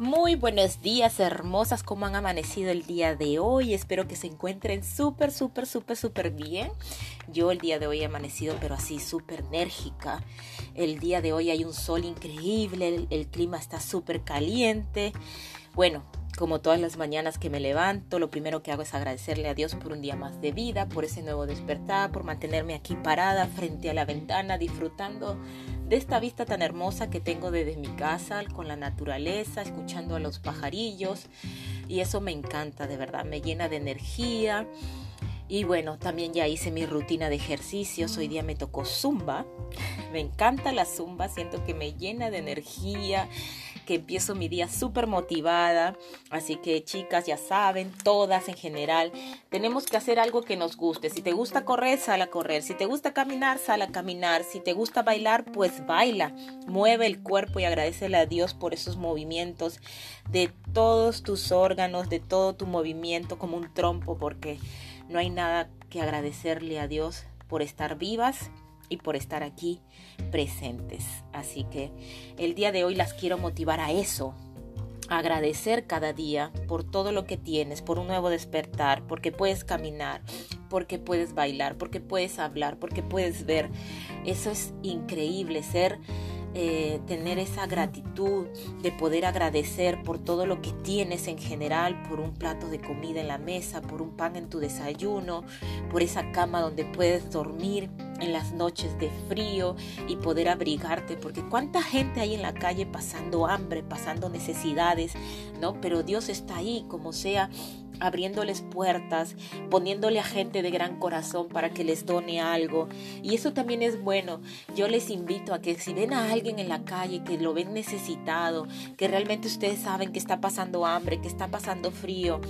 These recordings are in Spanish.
Muy buenos días, hermosas, ¿cómo han amanecido el día de hoy? Espero que se encuentren súper, súper, súper, súper bien. Yo el día de hoy he amanecido, pero así súper enérgica. El día de hoy hay un sol increíble, el, el clima está súper caliente. Bueno, como todas las mañanas que me levanto, lo primero que hago es agradecerle a Dios por un día más de vida, por ese nuevo despertar, por mantenerme aquí parada frente a la ventana, disfrutando de esta vista tan hermosa que tengo desde mi casa, con la naturaleza, escuchando a los pajarillos. Y eso me encanta, de verdad, me llena de energía. Y bueno, también ya hice mi rutina de ejercicios. Hoy día me tocó zumba. Me encanta la zumba, siento que me llena de energía que empiezo mi día súper motivada. Así que chicas, ya saben, todas en general, tenemos que hacer algo que nos guste. Si te gusta correr, sal a correr. Si te gusta caminar, sal a caminar. Si te gusta bailar, pues baila. Mueve el cuerpo y agradecele a Dios por esos movimientos de todos tus órganos, de todo tu movimiento como un trompo, porque no hay nada que agradecerle a Dios por estar vivas y por estar aquí presentes. Así que el día de hoy las quiero motivar a eso, agradecer cada día por todo lo que tienes, por un nuevo despertar, porque puedes caminar, porque puedes bailar, porque puedes hablar, porque puedes ver. Eso es increíble, ser eh, tener esa gratitud de poder agradecer por todo lo que tienes en general, por un plato de comida en la mesa, por un pan en tu desayuno, por esa cama donde puedes dormir en las noches de frío y poder abrigarte, porque cuánta gente hay en la calle pasando hambre, pasando necesidades, ¿no? Pero Dios está ahí, como sea, abriéndoles puertas, poniéndole a gente de gran corazón para que les done algo. Y eso también es bueno. Yo les invito a que si ven a alguien en la calle que lo ven necesitado, que realmente ustedes saben que está pasando hambre, que está pasando frío,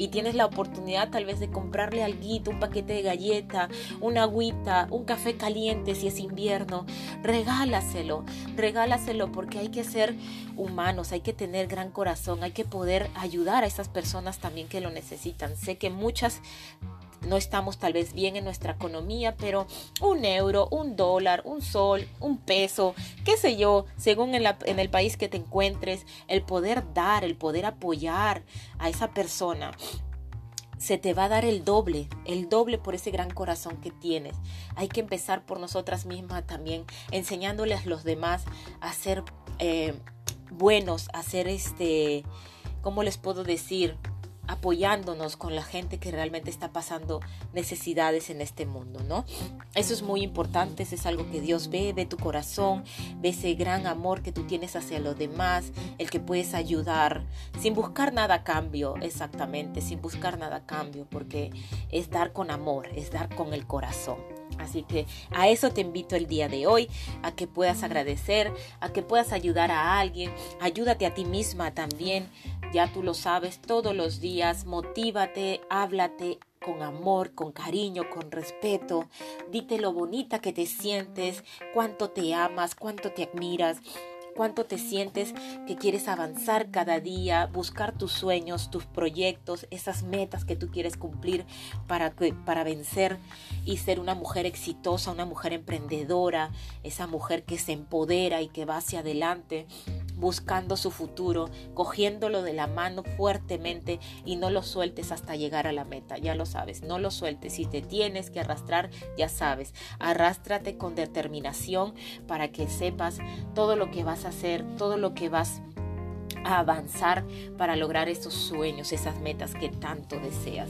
y tienes la oportunidad tal vez de comprarle algo, un paquete de galleta, una agüita, un café caliente si es invierno, regálaselo, regálaselo porque hay que ser humanos, hay que tener gran corazón, hay que poder ayudar a esas personas también que lo necesitan. Sé que muchas no estamos tal vez bien en nuestra economía, pero un euro, un dólar, un sol, un peso, qué sé yo, según en, en, el país que te encuentres, el poder dar, el poder apoyar a esa persona. Se te va a dar el doble, el doble por ese gran corazón que tienes. Hay que empezar por nosotras mismas también, enseñándoles a los demás a ser eh, buenos, a ser este, ¿cómo les puedo decir? Apoyándonos con la gente que realmente está pasando necesidades en este mundo, ¿no? Eso es muy importante, eso es algo que Dios ve, ve tu corazón, ve ese gran amor que tú tienes hacia los demás, el que puedes ayudar sin buscar nada a cambio, exactamente, sin buscar nada a cambio, porque es dar con amor, es dar con el corazón. Así que a eso te invito el día de hoy, a que puedas agradecer, a que puedas ayudar a alguien, ayúdate a ti misma también, ya tú lo sabes todos los días, motívate, háblate con amor, con cariño, con respeto, dite lo bonita que te sientes, cuánto te amas, cuánto te admiras, cuánto te sientes que quieres avanzar cada día, buscar tus sueños, tus proyectos, esas metas que tú quieres cumplir para, para vencer y ser una mujer exitosa, una mujer emprendedora, esa mujer que se empodera y que va hacia adelante buscando su futuro, cogiéndolo de la mano fuertemente y no lo sueltes hasta llegar a la meta, ya lo sabes, no lo sueltes, si te tienes que arrastrar, ya sabes, arrástrate con determinación para que sepas todo lo que vas hacer, todo lo que vas a avanzar para lograr esos sueños, esas metas que tanto deseas.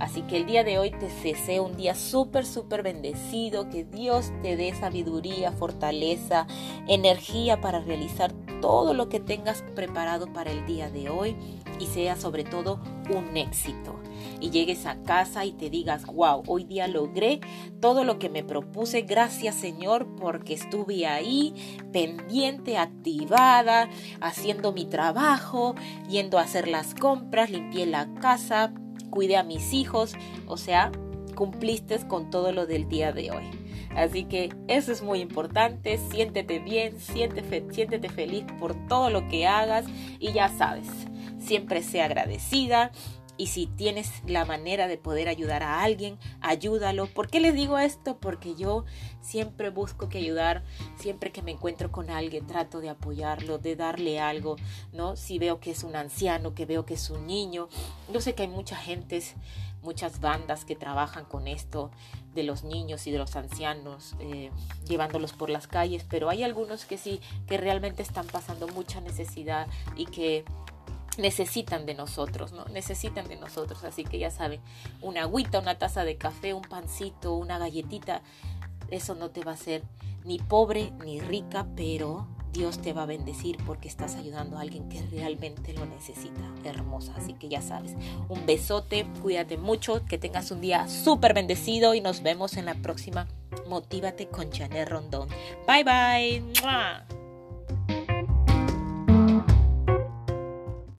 Así que el día de hoy te deseo un día súper, súper bendecido, que Dios te dé sabiduría, fortaleza, energía para realizar todo lo que tengas preparado para el día de hoy y sea sobre todo un éxito. Y llegues a casa y te digas, wow, hoy día logré todo lo que me propuse. Gracias Señor porque estuve ahí pendiente, activada, haciendo mi trabajo, yendo a hacer las compras, limpié la casa, cuidé a mis hijos. O sea, cumpliste con todo lo del día de hoy. Así que eso es muy importante, siéntete bien, siéntete, feliz por todo lo que hagas y ya sabes, siempre sea agradecida y si tienes la manera de poder ayudar a alguien, ayúdalo. ¿Por qué les digo esto? Porque yo siempre busco que ayudar, siempre que me encuentro con alguien, trato de apoyarlo, de darle algo, ¿no? Si veo que es un anciano, que veo que es un niño. Yo sé que hay mucha gente, muchas bandas que trabajan con esto de los niños y de los ancianos, eh, llevándolos por las calles, pero hay algunos que sí, que realmente están pasando mucha necesidad y que necesitan de nosotros, ¿no? Necesitan de nosotros, así que ya saben, una agüita, una taza de café, un pancito, una galletita, eso no te va a hacer ni pobre ni rica, pero Dios te va a bendecir porque estás ayudando a alguien que realmente lo necesita, hermosa. Así que ya sabes, un besote, cuídate mucho, que tengas un día súper bendecido y nos vemos en la próxima Motívate con Janet Rondón. Bye bye.